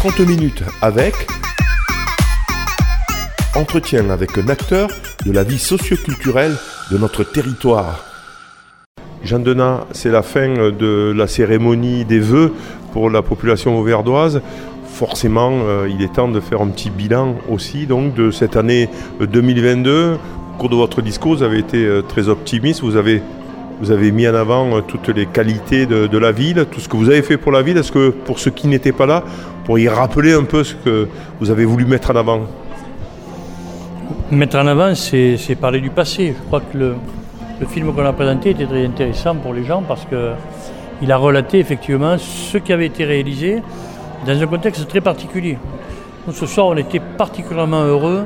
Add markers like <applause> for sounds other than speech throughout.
30 minutes avec entretien avec un acteur de la vie socioculturelle de notre territoire. Jean Denat, c'est la fin de la cérémonie des vœux pour la population auverdoise. Forcément, euh, il est temps de faire un petit bilan aussi donc, de cette année 2022. Au cours de votre discours, vous avez été euh, très optimiste. Vous avez, vous avez mis en avant euh, toutes les qualités de, de la ville, tout ce que vous avez fait pour la ville. Est-ce que pour ceux qui n'étaient pas là, pour y rappeler un peu ce que vous avez voulu mettre en avant Mettre en avant, c'est parler du passé. Je crois que le, film qu'on a présenté était très intéressant pour les gens parce qu'il a relaté effectivement ce qui avait été réalisé dans un contexte très particulier. Ce soir, on était particulièrement heureux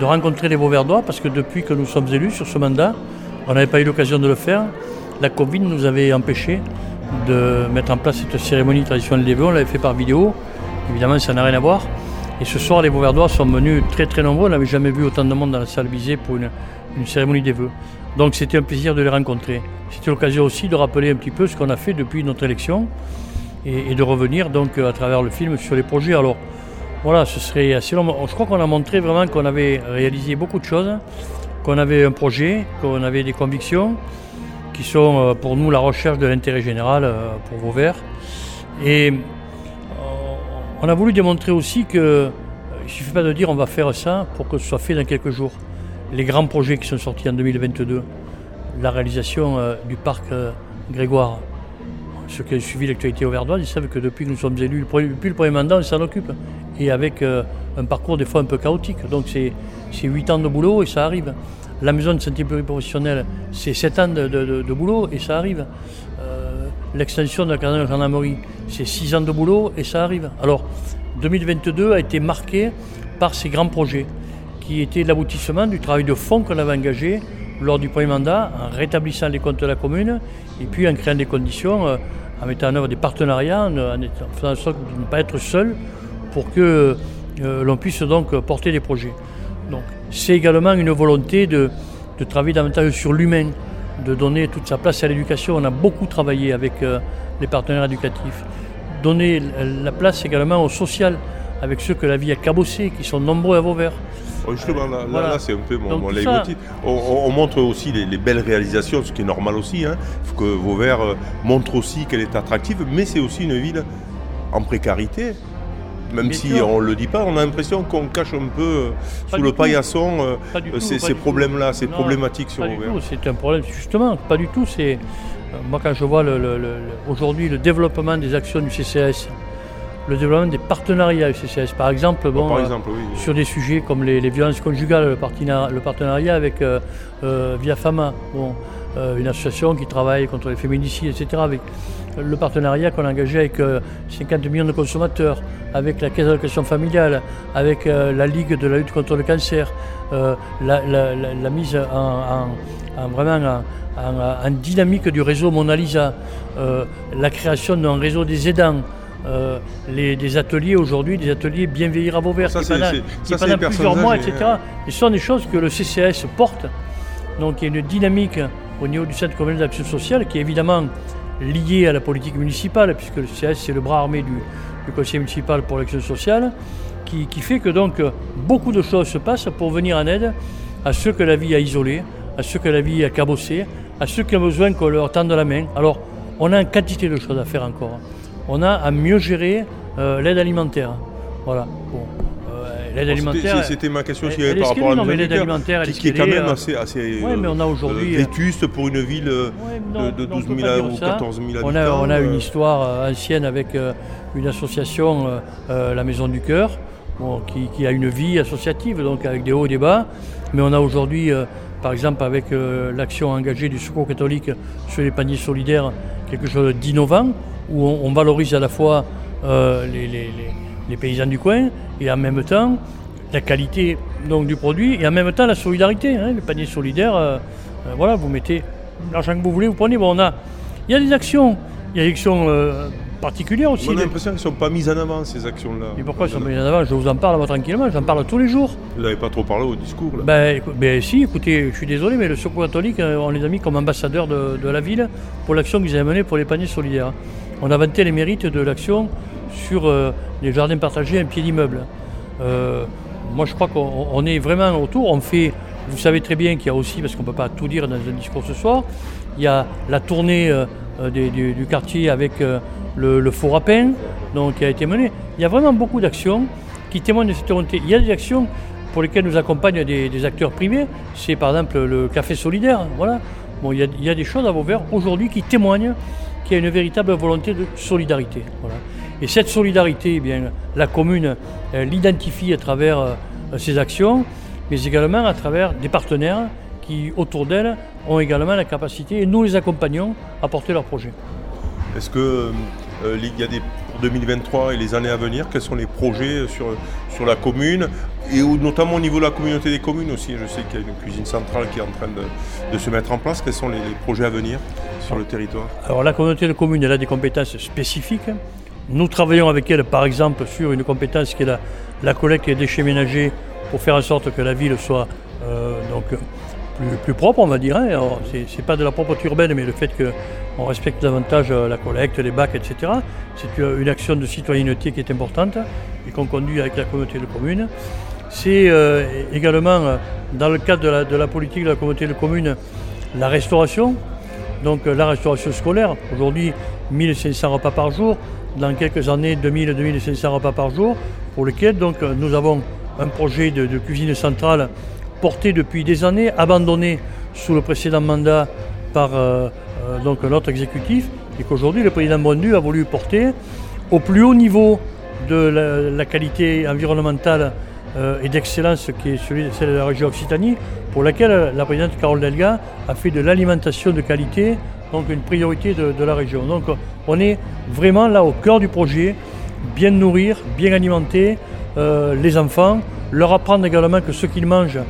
de rencontrer les Beauverdois parce que depuis que nous sommes élus sur ce mandat, on n'avait pas eu l'occasion de le faire. La Covid nous avait empêché de mettre en place cette cérémonie traditionnelle des vœux. On l'avait fait par vidéo. Évidemment, ça n'a rien à voir. Et ce soir, les Beauverdois sont venus très très nombreux. On n'avait jamais vu autant de monde dans la salle visée pour une, cérémonie des vœux. Donc c'était un plaisir de les rencontrer. C'était l'occasion aussi de rappeler un petit peu ce qu'on a fait depuis notre élection et, et de revenir donc à travers le film sur les projets. Alors voilà, ce serait assez long. Je crois qu'on a montré vraiment qu'on avait réalisé beaucoup de choses, qu'on avait un projet, qu'on avait des convictions qui sont euh, pour nous la recherche de l'intérêt général euh, pour Vauvert. Et on a voulu démontrer aussi que euh, il ne suffit pas de dire on va faire ça pour que ce soit fait dans quelques jours. Les grands projets qui sont sortis en 2022, la réalisation euh, du parc euh, Grégoire. Ceux qui ont suivi l'actualité auverdoise, ils savent que depuis que nous sommes élus, depuis le premier mandat, on s'en occupe. Et avec un parcours des fois un peu chaotique. Donc c'est c'est 8 ans de boulot et ça arrive. La maison de santé pluriprofessionnelle, c'est 7 ans de boulot et ça arrive. L'extension de la caserne de gendarmerie, c'est 6 ans de boulot et ça arrive. Alors, 2022 a été marqué par ces grands projets qui étaient l'aboutissement du travail de fond qu'on avait engagé lors du premier mandat en rétablissant les comptes de la commune et puis en créant des conditions, euh, en mettant en œuvre des partenariats, en, faisant en sorte de ne pas être seul pour que euh, l'on puisse donc porter des projets. Donc, c'est également une volonté de travailler davantage sur l'humain, de donner toute sa place à l'éducation. On a beaucoup travaillé avec euh, les partenaires éducatifs. Donner l- la place également au social, avec ceux que la vie a cabossé, qui sont nombreux à Vauvert. Oh, Justement, là, là- Voilà. là, c'est un peu mon. On, on- on montre aussi les, les belles réalisations, ce qui est normal aussi. hein. Faut que Vauvert euh, montre aussi qu'elle est attractive, mais c'est aussi une ville en précarité. Même Bien si sûr. on ne le dit pas, on a l'impression qu'on cache un peu euh, Pas sous le tout. paillasson euh, euh, tout, ces, problèmes-là, ces Non, problématiques sur c'est un problème, justement, pas du tout. C'est Moi, quand je vois le- le- le- le- aujourd'hui le développement des actions du CCS, le développement des partenariats du CCS, par exemple, bon, Par exemple, oui. sur des sujets comme les, les violences conjugales, le, partenariat, avec euh, euh, Via Fama, bon, une association qui travaille contre les féminicides, etc. Avec le partenariat qu'on a engagé avec euh, 50 millions de consommateurs, avec la Caisse d'allocation familiale, avec euh, la Ligue de la lutte contre le cancer, euh, la, la- la- la mise en, en- en vraiment en, dynamique du réseau Mona Lisa, euh, la création d'un réseau des aidants. euh, les, des ateliers aujourd'hui, des ateliers bien vieillir à Vauvert, Ça, qui pendant, qui ça, pendant plusieurs mois, etc. hein. Et ce sont des choses que le CCS porte. Donc il y a une dynamique au niveau du Centre communal d'action sociale qui est évidemment liée à la politique municipale, puisque le CCS c'est le bras armé du, du conseil municipal pour l'action sociale, qui, fait que donc beaucoup de choses se passent pour venir en aide à ceux que la vie a isolés, à ceux que la vie a cabossés, à ceux qui ont besoin qu'on leur tende la main. Alors on a une quantité de choses à faire encore. On a à mieux gérer euh, l'aide alimentaire. Voilà. L'aide Bon, alimentaire. c'était- ma question aussi par rapport à la l'aide alimentaire, qui, qui est quand même euh, assez, assez Ouais, mais on a euh, aujourd'hui, euh, vétuste pour une ville Ouais, de, non, de non, on 12 peut 000 pas à- ou ça. 14 000 habitants. On a, on a une histoire ancienne avec une association, la Maison du Cœur, bon, qui, qui a une vie associative, donc avec des hauts et des bas. Mais on a aujourd'hui, par exemple, avec l'action engagée du Secours catholique sur les paniers solidaires, quelque chose d'innovant, où on, on valorise à la fois les, les- les- les paysans du coin et en même temps la qualité donc, du produit et en même temps la solidarité. hein, le panier solidaire, euh, euh, voilà, vous mettez l'argent que vous voulez, vous prenez. Bon, on a, il y a des actions, il y a des actions euh, particulières aussi. On a l'impression qu'elles ne sont pas mises en avant, ces actions-là. et pourquoi ils sont mis en avant? Je vous en parle moi, tranquillement, j'en parle tous les jours. Vous n'avez pas trop parlé au discours. Là? Ben, ben, si, écoutez, je suis désolé, mais le Secours catholique, on les a mis comme ambassadeurs de, de la ville pour l'action qu'ils avaient menée pour les paniers solidaires. On a vanté les mérites de l'action sur les jardins partagés un pied d'immeuble. moi je crois qu'on est vraiment autour, on fait, vous savez très bien qu'il y a aussi, parce qu'on ne peut pas tout dire dans un discours ce soir, il y a la tournée du, quartier avec le, faux rapin donc, qui a été menée. Il y a vraiment beaucoup d'actions qui témoignent de cette volonté. Il y a des actions pour lesquelles nous accompagnent des, acteurs privés. C'est par exemple le café solidaire. Voilà. Bon, il, y a, des choses à Vauvert aujourd'hui qui témoignent qu'il y a une véritable volonté de solidarité. Et cette solidarité, eh bien, la commune l'identifie à travers euh, ses actions, mais également à travers des partenaires qui, autour d'elle, ont également la capacité, et nous les accompagnons, à porter leurs projets. Est-ce que euh, il y a des, pour 2023 et les années à venir, quels sont les projets sur, sur la commune et notamment au niveau de la communauté des communes aussi Je sais qu'il y a une cuisine centrale qui est en train de, se mettre en place. Quels sont les, projets à venir sur le territoire? Alors la communauté de communes, elle a des compétences spécifiques. Nous travaillons avec elle par exemple sur une compétence qui est la, collecte des déchets ménagers pour faire en sorte que la ville soit euh, donc, plus, propre, on va dire. Hein. Ce n'est pas de la propreté urbaine, mais le fait qu'on respecte davantage euh, la collecte, les bacs, etc. C'est une action de citoyenneté qui est importante et qu'on conduit avec la communauté de communes. C'est euh, également, dans le cadre de la, politique de la communauté de communes, la restauration. Donc la restauration scolaire, aujourd'hui 1500 repas par jour, dans quelques années 2000-2500 repas par jour, pour lesquels donc, nous avons un projet de cuisine centrale porté depuis des années, abandonné sous le précédent mandat par euh, euh, donc notre exécutif, et qu'aujourd'hui le président Bondu a voulu porter au plus haut niveau de la, qualité environnementale euh, et d'excellence qui est celui, celle de la région Occitanie, pour laquelle la présidente Carole Delga a fait de l'alimentation de qualité donc une priorité de, la région. Donc on est vraiment là au cœur du projet, bien nourrir, bien alimenter les enfants, leur apprendre également que ce qu'ils mangent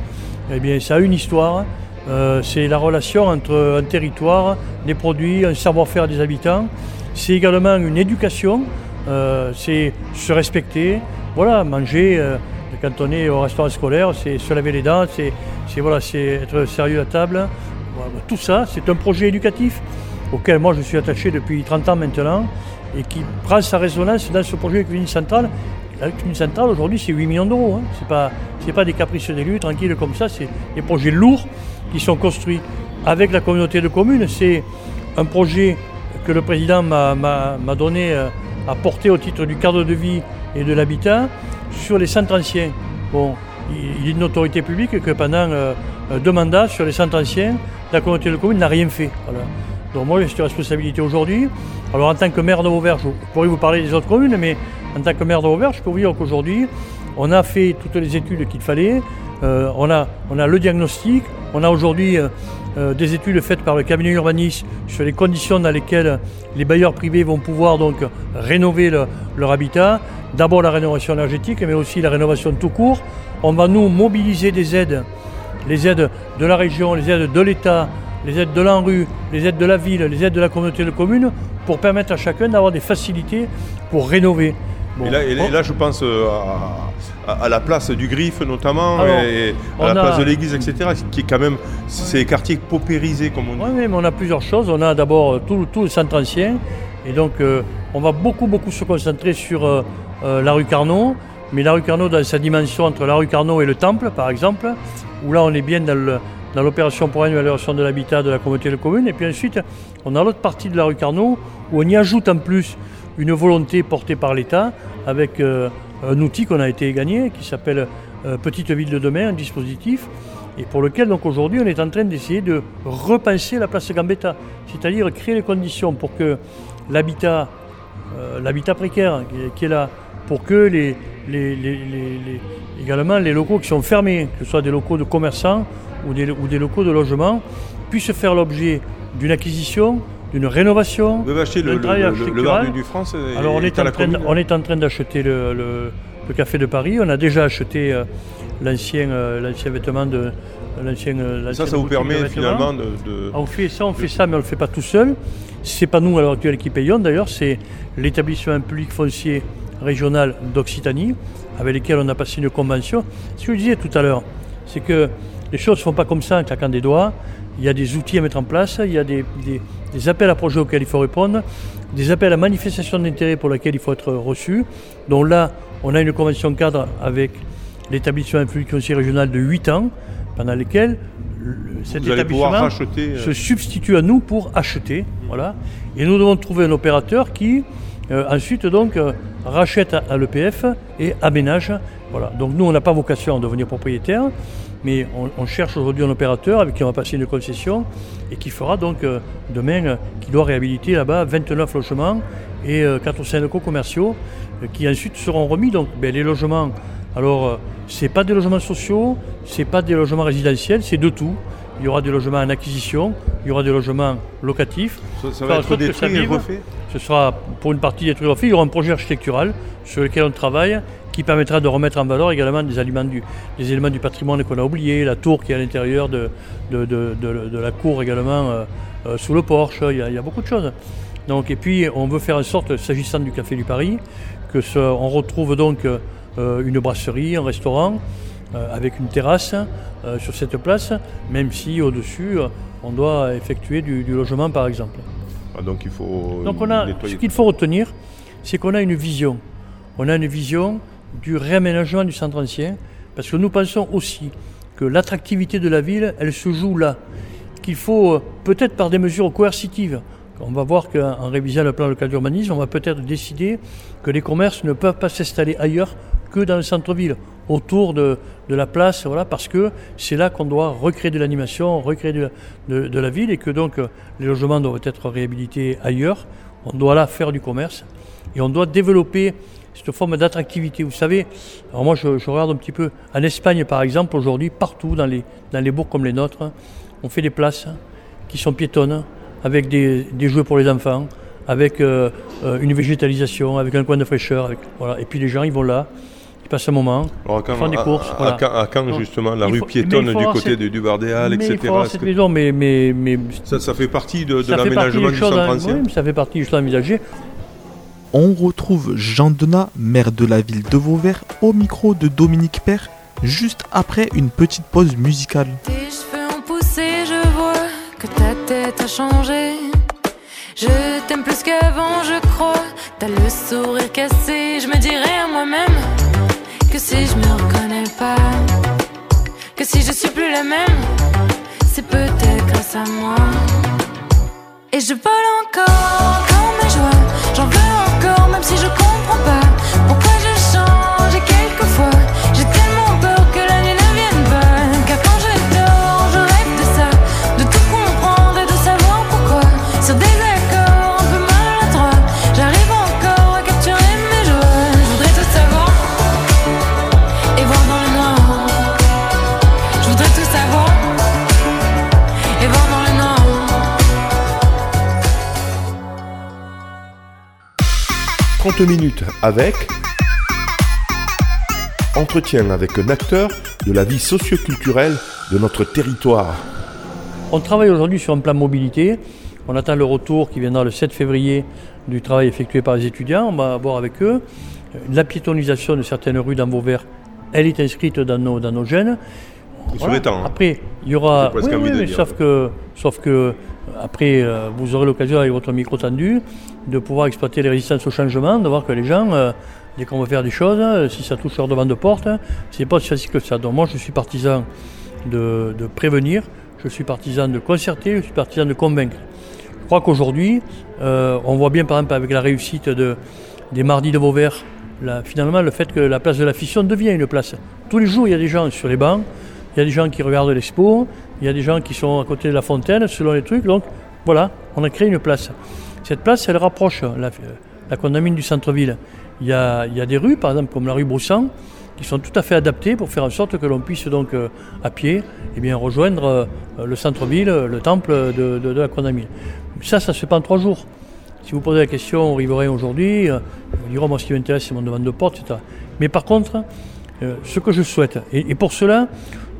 eh bien, ça a une histoire. Euh, c'est la relation entre un territoire, des produits, un savoir-faire des habitants. C'est également une éducation, euh, c'est se respecter, voilà, manger. Euh, quand on est au restaurant scolaire, c'est se laver les dents, c'est être sérieux à table. Tout ça, c'est un projet éducatif auquel moi je suis attaché depuis 30 ans maintenant et qui prend sa résonance dans ce projet de cuisine centrale la commune centrale aujourd'hui c'est 8 millions d'euros. Hein. Ce n'est pas, pas des caprices d'élus tranquilles comme ça, c'est des projets lourds qui sont construits avec la communauté de communes. C'est un projet que le président m'a donné euh, à porter au titre du cadre de vie et de l'habitat sur les centres anciens. Bon, il est une autorité publique que pendant euh, deux mandats sur les centres anciens, la communauté de communes n'a rien fait. Donc moi j'ai cette responsabilité aujourd'hui. Alors en tant que maire de Vauvert, je pourrais vous parler des autres communes, mais en tant que maire de Vauvert, je peux vous dire qu'aujourd'hui, on a fait toutes les études qu'il fallait. Euh, on, a, on a le diagnostic. On a aujourd'hui euh, euh, des études faites par le cabinet urbaniste sur les conditions dans lesquelles les bailleurs privés vont pouvoir donc rénover leur habitat. D'abord la rénovation énergétique, mais aussi la rénovation tout court. On va nous mobiliser des aides, les aides de la région, les aides de l'État, les aides de l'ANRU, les aides de la ville, les aides de la communauté de communes, pour permettre à chacun d'avoir des facilités pour rénover et, là, je pense euh, à, la place du Griffe notamment, et à la place de l'église, etc., qui est quand même, c'est des quartiers paupérisés, comme on dit. Oui, mais on a plusieurs choses. On a d'abord euh, tout, tout, le centre ancien, et donc euh, on va beaucoup, beaucoup se concentrer sur la rue Carnot, mais la rue Carnot dans sa dimension entre la rue Carnot et le Temple, par exemple, où là on est bien dans l'opération pour l'amélioration de l'habitat de la communauté de communes. Et puis ensuite, on a l'autre partie de la rue Carnot où on y ajoute en plus une volonté portée par l'État avec euh, un outil qu'on a été gagné qui s'appelle euh, Petite Ville de demain, un dispositif, et pour lequel donc aujourd'hui on est en train d'essayer de repenser la place Gambetta, c'est-à-dire créer les conditions pour que l'habitat, euh, l'habitat précaire qui est, là, pour que les, également les locaux qui sont fermés, que ce soit des locaux de commerçants ou des, ou des locaux de logement, puissent faire l'objet d'une acquisition d'une rénovation. Vous avez acheté le, le, du, France Alors on est, en train, on est en train d'acheter le, Café de Paris. On a déjà acheté euh, l'ancien euh, l'ancien vêtement de l'ancien. Euh, ça, ça vous permet finalement de, ah, On fait ça, on fait ça, mais on ne le fait pas tout seul. C'est pas nous à l'heure actuelle qui payons d'ailleurs, c'est l'établissement public foncier régional d'Occitanie, avec lequel on a passé une convention. Ce que je disais tout à l'heure, c'est que les choses ne se font pas comme ça en claquant des doigts. Il y a des outils à mettre en place, il y a des, des appels à projets auxquels il faut répondre, des appels à manifestation d'intérêt pour lesquels il faut être reçu. Donc là, on a une convention cadre avec l'établissement foncier régional de 8 ans, pendant lesquels cet établissement euh, se substitue à nous pour acheter. Voilà. Et nous devons trouver un opérateur qui, euh, ensuite, donc, euh, rachète à, l'EPF et aménage. Voilà. Donc nous, on n'a pas vocation à devenir propriétaire, mais on, cherche aujourd'hui un opérateur avec qui on va passer une concession et qui fera donc demain, qui doit réhabiliter là-bas 29 logements et 4 ou 5 locaux commerciaux qui ensuite seront remis. Donc ben, les logements, alors c'est pas des logements sociaux, c'est pas des logements résidentiels, c'est de tout. Il y aura des logements en acquisition, il y aura des logements locatifs. Ça, va être détruit et refait Ce sera pour une partie détruit et refait. Il y aura un projet architectural sur lequel on travaille qui permettra de remettre en valeur également des, éléments du, des éléments du patrimoine qu'on a oubliés, la tour qui est à l'intérieur de, de, la cour également euh, euh, sous le porche, il y, a, beaucoup de choses. Donc, et puis on veut faire en sorte, s'agissant du Café du Paris, que ce, on retrouve donc euh, une brasserie, un restaurant, avec une terrasse euh, sur cette place, même si au-dessus, on doit effectuer du, logement par exemple. Ah, donc il faut. Donc on a, ce qu'il faut retenir, c'est qu'on a une vision. On a une vision du réaménagement du centre ancien, parce que nous pensons aussi que l'attractivité de la ville, elle se joue là. Qu'il faut, peut-être par des mesures coercitives, on va voir qu'en révisant le plan local d'urbanisme, on va peut-être décider que les commerces ne peuvent pas s'installer ailleurs que dans le centre-ville, autour de, la place, voilà, parce que c'est là qu'on doit recréer de l'animation, recréer de, de, la ville, et que donc euh, les logements doivent être réhabilités ailleurs. On doit là faire du commerce, et on doit développer cette forme d'attractivité. Vous savez, alors moi je, regarde un petit peu, en Espagne par exemple, aujourd'hui, partout dans les, dans les bourgs comme les nôtres, on fait des places qui sont piétonnes, avec des, des jeux pour les enfants, avec euh, euh, une végétalisation, avec un coin de fraîcheur. Voilà. Et puis les gens, ils vont là, passe un moment, Alors, quand, des courses. À, quand, justement la rue piétonne du côté du, du Bardéal, etc. cette maison, mais, mais, mais ça, ça, fait partie de, de l'aménagement du centre ancien. Oui, ça fait partie du choix envisagé. On retrouve Jean Denat, maire de la ville de Vauvert, au micro de Dominique Père, juste après une petite pause musicale. Tes cheveux ont poussé, je vois que ta tête a changé. Je t'aime plus qu'avant, je crois. T'as le sourire cassé, je me dirais à moi-même que si je me reconnais pas, que si je suis plus la même, c'est peut-être grâce à moi. Et je vole encore, encore mes joies, j'en veux encore, même si je comprends pas. Pourquoi minutes avec entretien avec un acteur de la vie socioculturelle de notre territoire. On travaille aujourd'hui sur un plan mobilité. On attend le retour qui viendra le 7 février du travail effectué par les étudiants. On va voir avec eux. La piétonisation de certaines rues dans Vauvert, elle est inscrite dans nos, dans nos gènes. Hein. Après, il y aura. sauf que, sauf que après, euh, vous aurez l'occasion avec votre micro tendu de pouvoir exploiter les résistances au changement, de voir que les gens, euh, dès qu'on veut faire des choses, euh, si ça touche leur devant de porte, c'est pas aussi facile que ça. Donc moi, je suis partisan de, prévenir, je suis partisan de concerter, je suis partisan de convaincre. Je crois qu'aujourd'hui, on voit bien par exemple avec la réussite de, des mardis de Vauvert, finalement le fait que la place de la fission devient une place. Tous les jours, il y a des gens sur les bancs, il y a des gens qui regardent l'expo, il y a des gens qui sont à côté de la fontaine, selon les trucs. Donc voilà, on a créé une place. Cette place, elle rapproche la, la condamine du centre-ville. Il y, a, il y, a, des rues, par exemple, comme la rue Broussan, qui sont tout à fait adaptées pour faire en sorte que l'on puisse donc euh, à pied eh bien, rejoindre euh, le centre-ville, le temple de, de, la condamine. Ça, ça se fait en trois jours. Si vous posez la question aux riverains aujourd'hui, euh, ils diront moi ce qui m'intéresse c'est mon demande de porte, etc. Mais par contre, ce que je souhaite, et pour cela,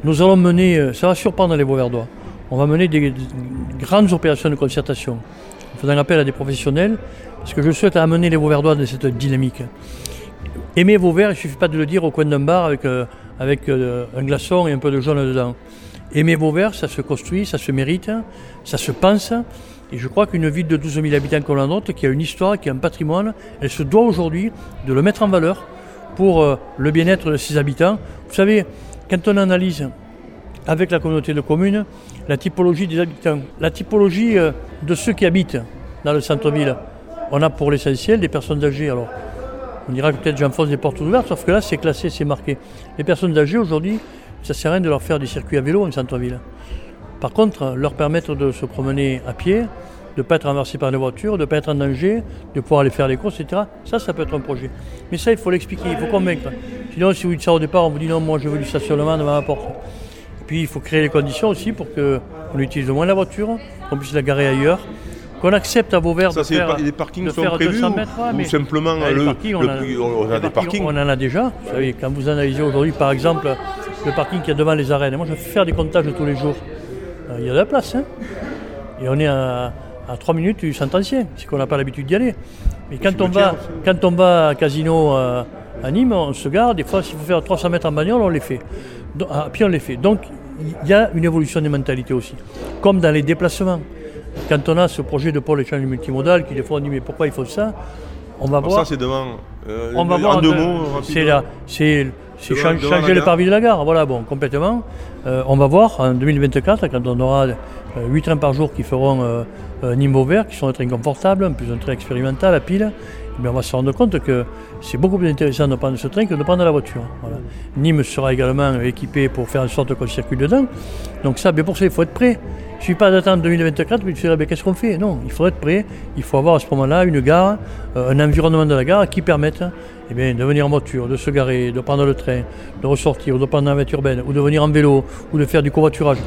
nous allons mener, euh, ça va surprendre les Beauverdois, on va mener des, grandes opérations de concertation, en faisant appel à des professionnels, parce que je souhaite amener les Beauverdois dans cette dynamique. Aimer Vauvert, il ne suffit pas de le dire au coin d'un bar avec, euh, avec euh, un glaçon et un peu de jaune dedans. Aimer Vauvert, ça se construit, ça se mérite, ça se pense, Et je crois qu'une ville de 12 000 habitants comme la nôtre, qui a une histoire, qui a un patrimoine, elle se doit aujourd'hui de le mettre en valeur pour le bien-être de ses habitants. Vous savez, quand on analyse avec la communauté de communes la typologie des habitants, la typologie euh, de ceux qui habitent dans le centre-ville, on a pour l'essentiel des personnes âgées. Alors, on dira que peut-être j'enfonce des portes ouvertes, sauf que là, c'est classé, c'est marqué. Les personnes âgées, aujourd'hui, ça ne sert à rien de leur faire des circuits à vélo en centre-ville. Par contre, leur permettre de se promener à pied, de ne pas être renversé par les voitures, de ne pas être en danger, de pouvoir aller faire les courses, etc. Ça, ça peut être un projet. Mais ça, il faut l'expliquer, il faut convaincre. Sinon, si vous dites ça au départ, on vous dit non, moi je veux du stationnement devant ma porte. Et puis, il faut créer les conditions aussi pour qu'on utilise moins la voiture, qu'on puisse la garer ailleurs, qu'on accepte à Vauvert Ça, de c'est faire, les parkings de sont faire prévus 200 ou, mètres. ouais, ou mais- simplement les le, parkings, on le a- on a des parkings, parkings On en a déjà. Vous savez, quand vous analysez aujourd'hui, par exemple, le parking qu'il y a devant les arènes, moi je fais faire des comptages tous les jours. Euh, Il y a de la place. hein. Et on est à, à 3 minutes du centre ancien, c'est qu'on n'a pas l'habitude d'y aller. Mais quand on, va, quand on va à Casino euh, à Nîmes, on se garde. Des fois, s'il faut faire 300 mètres en bagnole, on les fait. Donc, ah, puis on les fait. Donc, il y a une évolution des mentalités aussi. Comme dans les déplacements. Quand on a ce projet de pôle échange multimodal, qui des fois on dit mais pourquoi il faut ça? On va voir. ça, c'est devant. euh, On va en voir. deux un peu. mots, C'est là, c'est c'est changer le parvis de la gare. Voilà, bon, complètement. Euh, on va voir en 2024 quand on aura 8 trains par jour qui feront Nîmes vert, qui sont des trains confortables, en plus un train expérimental à pile. On va se rendre compte que c'est beaucoup plus intéressant de prendre ce train que de prendre la voiture. Nîmes sera également équipé pour faire en sorte qu'on circule dedans. Donc ça, bien pour ça, il faut être prêt. Il ne suffit pas d'attendre 2024, mais tu dirais, qu'est-ce qu'on fait? Non, il faut être prêt. Il faut avoir à ce moment-là une gare, euh, un environnement de la gare qui permette eh de venir en voiture, de se garer, de prendre le train, de ressortir, de prendre la navette urbaine, ou de venir en vélo, ou de faire du covoiturage.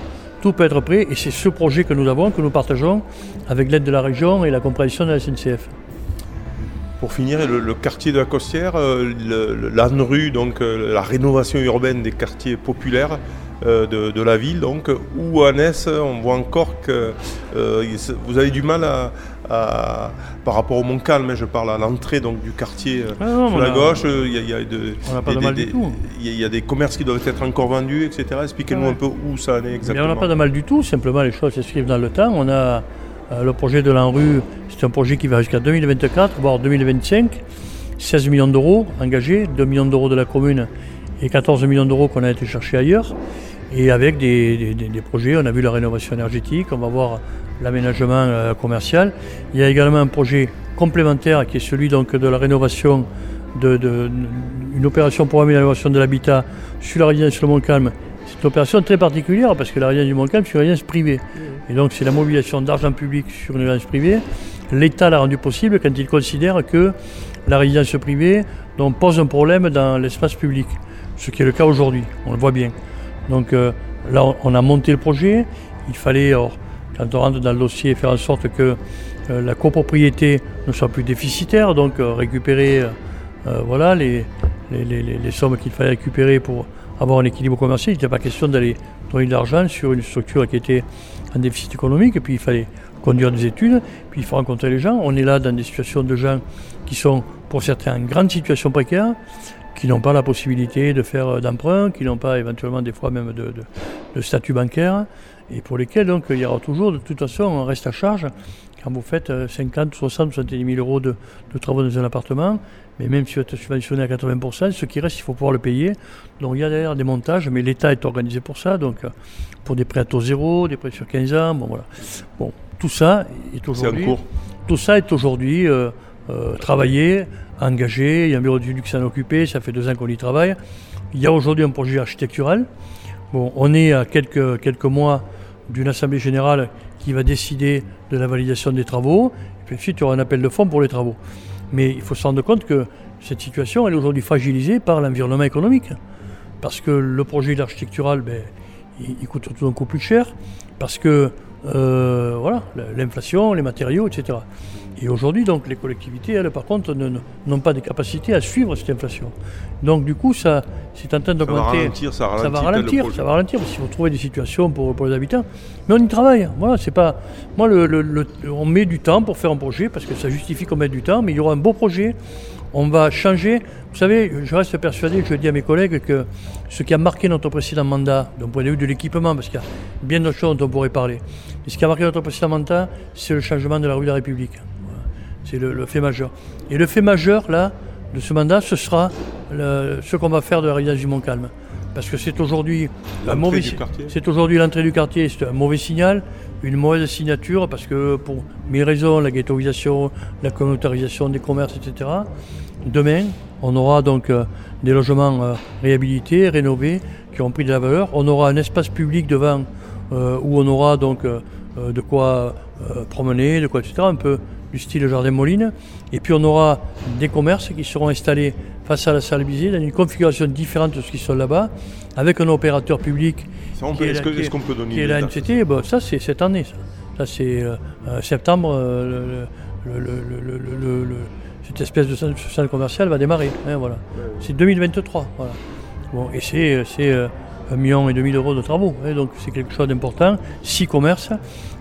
Tout peut être prêt et c'est ce projet que nous avons, que nous partageons avec l'aide de la région et la compréhension de la SNCF. Pour finir, le, quartier de la Costière, euh, l'ANRU, donc euh, la rénovation urbaine des quartiers populaires euh, de, la ville, donc où à Ness, on voit encore que vous avez du mal à, à- par rapport au Montcalm, hein, je parle à l'entrée donc du quartier euh, Ah non, sur la a- gauche, euh, il y a, il y a de- il y des- y, a- commerces qui doivent être encore vendus, etc. Expliquez-nous Ah ouais. un peu où ça en est Mais exactement. on n'a pas de mal du tout, simplement les choses s'inscrivent dans le temps. On a euh, le projet de l'ANRU, c'est un projet qui va jusqu'à 2024, voire 2025. 16 millions d'euros engagés, 2 millions d'euros de la commune et 14 millions d'euros qu'on a été chercher ailleurs. Et avec des, des- des- des projets, on a vu la rénovation énergétique, on va voir l'aménagement euh, commercial. Il y a également un projet complémentaire qui est celui donc, de la rénovation, de, de- une opération pour l'amélioration de l'habitat sur la résidence Le Montcalm. C'est une opération très particulière parce que la résidence du Montcalm, c'est une résidence privée. Et donc c'est la mobilisation d'argent public sur une résidence privée. L'État l'a rendu possible quand il considère que la résidence privée donc, pose un problème dans l'espace public, ce qui est le cas aujourd'hui, on le voit bien. Donc euh, là, on- on a monté le projet. Il fallait, alors, quand on rentre dans le dossier, faire en sorte que euh, la copropriété ne soit plus déficitaire, donc euh, récupérer euh, voilà, les, les, sommes qu'il fallait récupérer pour avoir un équilibre commercial. Il n'était pas question d'aller donner de l'argent sur une structure qui était en déficit économique. Puis il fallait conduire des études, puis il faut rencontrer les gens. On est là dans des situations de gens qui sont, pour certains, en grande situation précaire, qui n'ont pas la possibilité de faire d'emprunt, qui n'ont pas éventuellement des fois même de- de statut bancaire, et pour lesquels donc il y aura toujours de toute façon un reste à charge quand vous faites euh, 50, 60, 70 000 euros de, de travaux dans un appartement, mais même si vous êtes subventionné à 80%, ce qui reste, il faut pouvoir le payer. Donc il y a d'ailleurs des montages, mais l'État est organisé pour ça, donc euh, pour des prêts à taux zéro, des prêts sur 15 ans, bon voilà. Bon, tout ça est aujourd'hui tout ça est aujourd'hui euh, euh, travaillé, engagé. Il y a un bureau du luxe à en occuper, ça fait deux ans qu'on y travaille. Il y a aujourd'hui un projet architectural. Bon, on est à quelques, quelques mois d'une assemblée générale qui va décider de la validation des travaux. Et puis ensuite, il y aura un appel de fonds pour les travaux. Mais il faut se rendre compte que cette situation, est aujourd'hui fragilisée par l'environnement économique. Parce que le projet architectural, ben, il, il coûte tout d'un coup plus cher. Parce que, euh, voilà, l'inflation, les matériaux, etc. Et aujourd'hui, donc, les collectivités, elles, par contre, n'ont pas de capacité à suivre cette inflation. Donc, du coup, ça, c'est en train Ça va d'augmenter. ralentir, ça ralentit. Ça va ralentir, ça va ralentir, parce qu'il faut trouver des situations pour, pour les habitants. Mais on y travaille. Voilà, c'est pas. Moi, le, le- le- on met du temps pour faire un projet, parce que ça justifie qu'on mette du temps, mais il y aura un beau projet on va changer. Vous savez, je reste persuadé, je dis à mes collègues, que ce qui a marqué notre précédent mandat, d'un point de vue de l'équipement, parce qu'il y a bien d'autres choses dont on pourrait parler, mais ce qui a marqué notre précédent mandat, c'est le changement de la rue de la République. C'est le, fait majeur. Et le fait majeur, là, de ce mandat, ce sera ce qu'on va faire de la résidence du Mont-Calme. Parce que c'est aujourd'hui c'est aujourd'hui l'entrée du quartier, c'est un mauvais signal, une mauvaise signature, parce que pour mes raisons, la ghettoisation, la communautarisation des commerces, etc. Demain, on aura donc euh, des logements euh, réhabilités, rénovés, qui ont pris de la valeur. On aura un espace public devant euh, où on aura donc de quoi promener, de quoi etc. Un peu du style Jardin Moline. Et puis on aura des commerces qui seront installés face à la salle Bizet dans une configuration différente de ce qui sont là-bas, avec un opérateur public. Est-ce qu'on peut donner qui est la NCT bon, Ça, c'est cette année. Ça, ça c'est euh, euh, septembre. Euh, le, cette espèce de salle commerciale va démarrer. Hein, voilà. C'est 2023. Voilà. Bon, et c'est un million et demi d'euros de travaux. Hein, donc c'est quelque chose d'important. Six commerces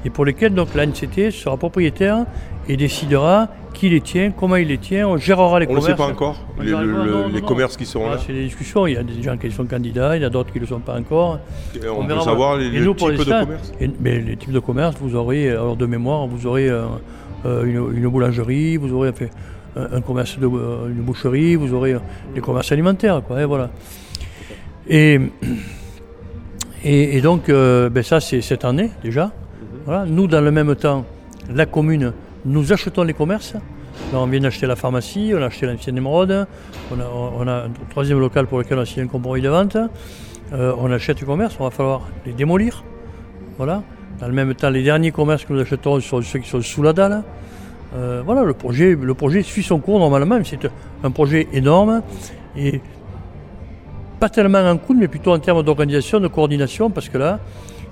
et pour lesquels donc l'ANCT sera propriétaire et décidera qui les tient, comment il les tient, on gérera les commerces. On ne sait pas encore, les, commerces qui seront là C'est des discussions, il y a des gens qui sont candidats, il y en a d'autres qui ne le sont pas encore. on, peut savoir les, types de commerce mais Les types de commerce, vous aurez, alors de mémoire, vous aurez euh, euh, une, boulangerie, vous aurez fait, un, commerce de euh, une boucherie, vous aurez des commerces alimentaires, quoi, et voilà. Et, et, donc, ben ça c'est cette année déjà. Voilà. Nous, dans le même temps, la commune nous achetons les commerces. on vient d'acheter la pharmacie, on a acheté l'ancienne émeraude, on a, un troisième local pour lequel on a signé un compromis de vente. Euh, on achète les commerces, on va falloir les démolir. Voilà. Dans le même temps, les derniers commerces que nous achetons sont ceux qui sont sous la dalle. Euh, voilà, le projet, le projet suit son cours normalement, c'est un projet énorme et pas tellement en coût, mais plutôt en termes d'organisation, de coordination, parce que là,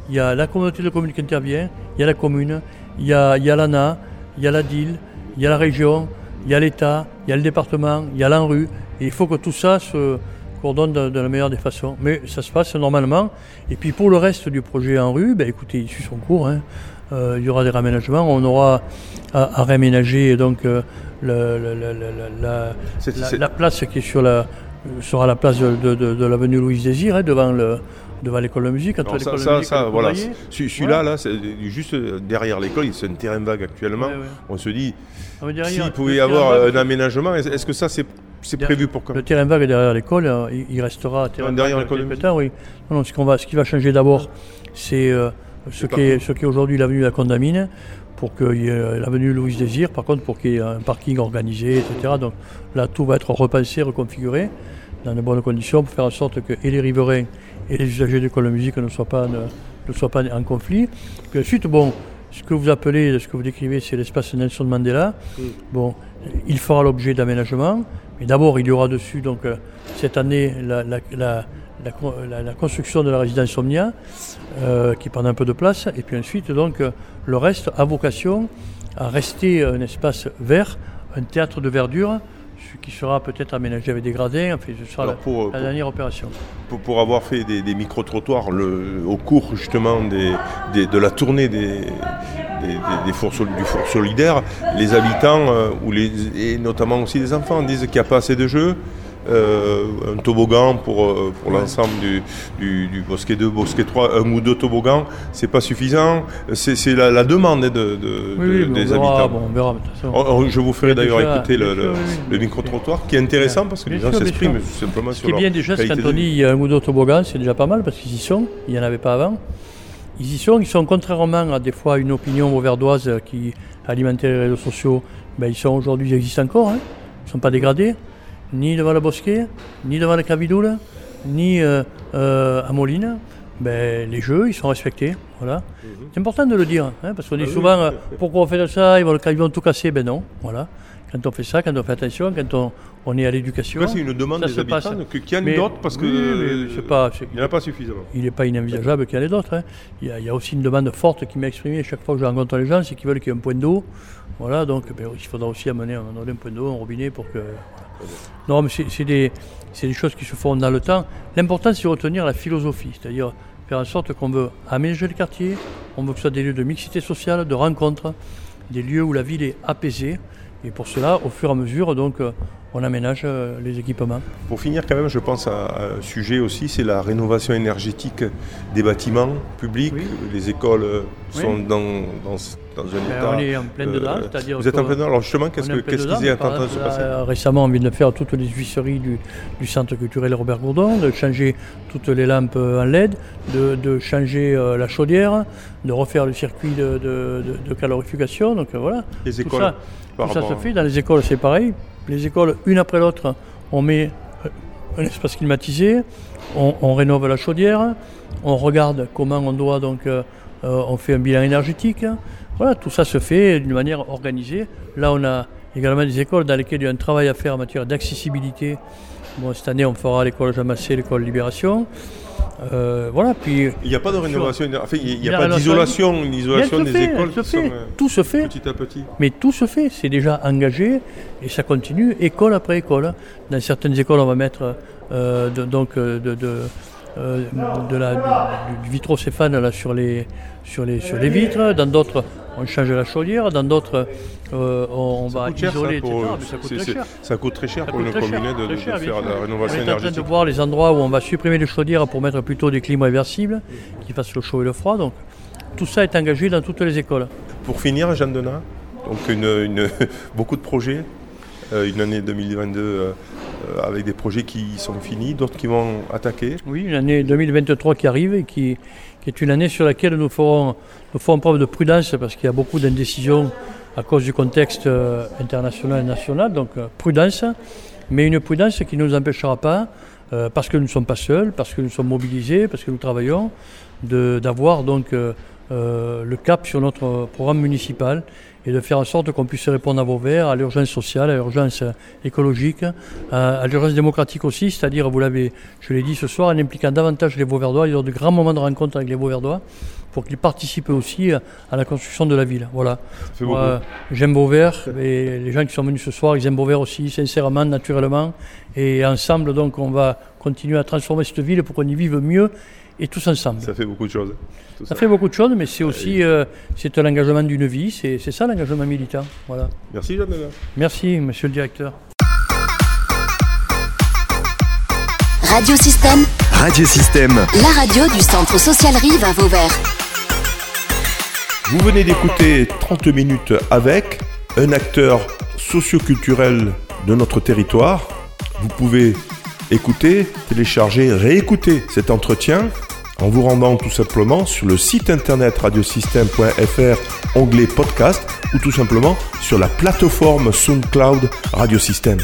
il y a la communauté de communes qui intervient, il y a la commune, il y a, il y a l'ANA, il y a la DIL, il y a la région, il y a l'État, il y a le département, il y a l'ANRU. Et il faut que tout ça se coordonne de, la meilleure des façons. Mais ça se passe normalement. Et puis pour le reste du projet ANRU, ben écoutez, il suit son cours. Hein. Euh, il y aura des raménagements. On aura à, réaménager donc euh, la, place qui est sur la sera la place de, l'avenue Louise Désir, hein, devant le, devant l'école de musique. ça, ça, voilà. Celui-là, là, c'est juste derrière l'école, c'est un terrain vague actuellement. On se dit, ah, s'il pouvait y avoir un aménagement, est-ce que ça, c'est c'est prévu pour quand Le terrain vague derrière l'école, euh, il, restera terrain derrière l'école. oui. Non, ce, qu'on va, ce qui va changer d'abord, c'est euh, ce, qui est, ce qui est aujourd'hui l'avenue de la Condamine, pour qu'il y ait euh, l'avenue Louise Désir, par contre, pour qu'il y ait un parking organisé, etc. Donc là, tout va être repensé, reconfiguré dans de bonnes conditions pour faire en sorte que et les riverains et les usagers de l'école de musique ne soient pas, ne, soient pas en conflit. Puis ensuite, bon, ce que vous appelez, ce que vous décrivez, c'est l'espace Nelson Mandela. Mm. Bon, il fera l'objet d'aménagement. Mais d'abord, il y aura dessus, donc, euh, cette année, la, la, la, construction de la résidence Omnia, euh, qui prend un peu de place. Et puis ensuite, donc, le reste a vocation à rester un espace vert, un théâtre de verdure, qui sera peut-être aménagé avec des gradins. Enfin, ce sera la, dernière opération. Pour, avoir fait des, micro-trottoirs au cours justement des, de la tournée des, du four solidaire, les habitants, euh, ou les, et notamment aussi les enfants, disent qu'il n'y a pas assez de jeux. Euh, un toboggan pour, euh, pour l'ensemble du, du, bosquet 2, bosquet 3, un ou deux toboggans, c'est pas suffisant. C'est la, la, demande de, des habitants. je vous ferai d'ailleurs écouter le, le, micro-trottoir qui est intéressant parce que les gens s'expriment simplement sur Ce qui est bien déjà, c'est quand on dit il y a un ou deux toboggans, c'est déjà pas mal parce qu'ils y sont, il n'y en avait pas avant. Ils y sont, ils sont contrairement à des fois une opinion auverdoise qui alimentait les réseaux sociaux, ben, ils sont aujourd'hui, ils existent encore, hein. ils ne sont pas dégradés ni devant le bosquet, ni devant la Cavidoule, ni euh, euh, à Moline, ben, les jeux, ils sont respectés. Voilà. Mhm. C'est important de le dire, hein, parce qu'on dit ah souvent euh, pourquoi on fait ça, ils vont, ils vont tout casser. Ben non, voilà. Quand on fait ça, quand on fait attention, quand on, on est à l'éducation. C'est une demande des habitants qu'il y en ait d'autres parce que il n'y en a pas suffisamment. Il n'est pas inenvisageable qu'il y en ait d'autres. Hein. Il, y a aussi une demande forte qui m'est exprimée chaque fois que je rencontre les gens, c'est qu'ils veulent qu'il y ait un point d'eau. Voilà, donc ben, il faudra aussi amener un, un point d'eau, un robinet pour que. Non, mais c'est des, des, choses qui se font dans le temps. L'important, c'est de retenir la philosophie, c'est-à-dire faire en sorte qu'on veut aménager le quartier, on veut que ce soit des lieux de mixité sociale, de rencontre, des lieux où la ville est apaisée, Et pour cela, au fur et à mesure, donc, on aménage les équipements. Pour finir, quand même, je pense à un sujet aussi, c'est la rénovation énergétique des bâtiments publics. Les écoles sont dans, dans dans un ben, état. On est en pleine dedans, euh, c'est-à-dire. Vous êtes en pleine dedans. Alors justement, qu'est-ce qui est en train de se passer Récemment, on vient de faire toutes les huisseries du, du, centre culturel Robert Gourdon, de changer toutes les lampes en LED, de, de changer euh, la chaudière, de refaire le circuit de, de calorification. Donc euh, voilà. Les tout écoles. Ça, tout ça se fait. Dans les écoles, c'est pareil. Les écoles, une après l'autre, on met un espace climatisé, on, rénove la chaudière, on regarde comment on doit donc. on fait un bilan énergétique, voilà, tout ça se fait d'une manière organisée. Là, on a également des écoles dans lesquelles il y a un travail à faire en matière d'accessibilité. Bon, cette année, on fera l'école Jamassé, l'école Libération. Euh, voilà, puis, il n'y a pas de rénovation, enfin, il n'y a, pas d'isolation, l'isolation des écoles. Se fait, tout se fait. Petit à petit. Mais tout se fait, c'est déjà engagé et ça continue, école après école. Dans certaines écoles, on va mettre euh, donc de, de euh, de la, du, vitrocéphane là, sur, les, sur, les, sur les vitres, dans d'autres on change la chaudière, dans d'autres euh, on, va isoler, ça, pour, ça coûte très cher. Ça coûte très cher pour une commune de, de, faire la rénovation énergétique. On est en train de voir les endroits où on va supprimer les chaudières pour mettre plutôt des climats réversibles qui fassent le chaud et le froid. Donc tout ça est engagé dans toutes les écoles. Pour finir, Jeanne Denat, donc une, une, <laughs> beaucoup de projets, euh, une année 2022 euh, avec des projets qui sont finis, d'autres qui vont attaquer. Oui, une année 2023 qui arrive et qui, est une année sur laquelle nous ferons, nous ferons preuve de prudence parce qu'il y a beaucoup d'indécisions à cause du contexte euh, international et national, donc euh, prudence, mais une prudence qui ne nous empêchera pas, parce que nous ne sommes pas seuls, parce que nous sommes mobilisés, parce que nous travaillons, d'avoir donc le cap sur notre programme municipal et de faire en sorte qu'on puisse répondre à vos verts, à l'urgence sociale, à l'urgence écologique, à, l'urgence démocratique aussi, c'est-à-dire, vous l'avez, je l'ai dit ce soir, en impliquant davantage les Vauverdois, il y aura de grands moments de rencontre avec les Vauverdois pour qu'ils participent aussi à la construction de la ville. Voilà. J'aime Vauvert et les gens qui sont venus ce soir, ils aiment Vauvert aussi, sincèrement, naturellement. Et ensemble, donc, on va continuer à transformer cette ville pour qu'on y vive mieux et tous ensemble. Ça fait beaucoup de choses. Ça, fait beaucoup de choses, mais c'est aussi euh, c'est l'engagement d'une vie, c'est ça l'engagement militant. Voilà. Merci Jean Merci, monsieur le directeur. Radio Système. Radio Système. La radio du Centre Social Rive à Vauvert. Vous venez d'écouter 30 minutes avec un acteur socioculturel de notre territoire. Vous pouvez écouter, télécharger, réécouter cet entretien en vous rendant tout simplement sur le site internet radiosystème.fr, onglet podcast, ou tout simplement sur la plateforme SoundCloud Radiosystème.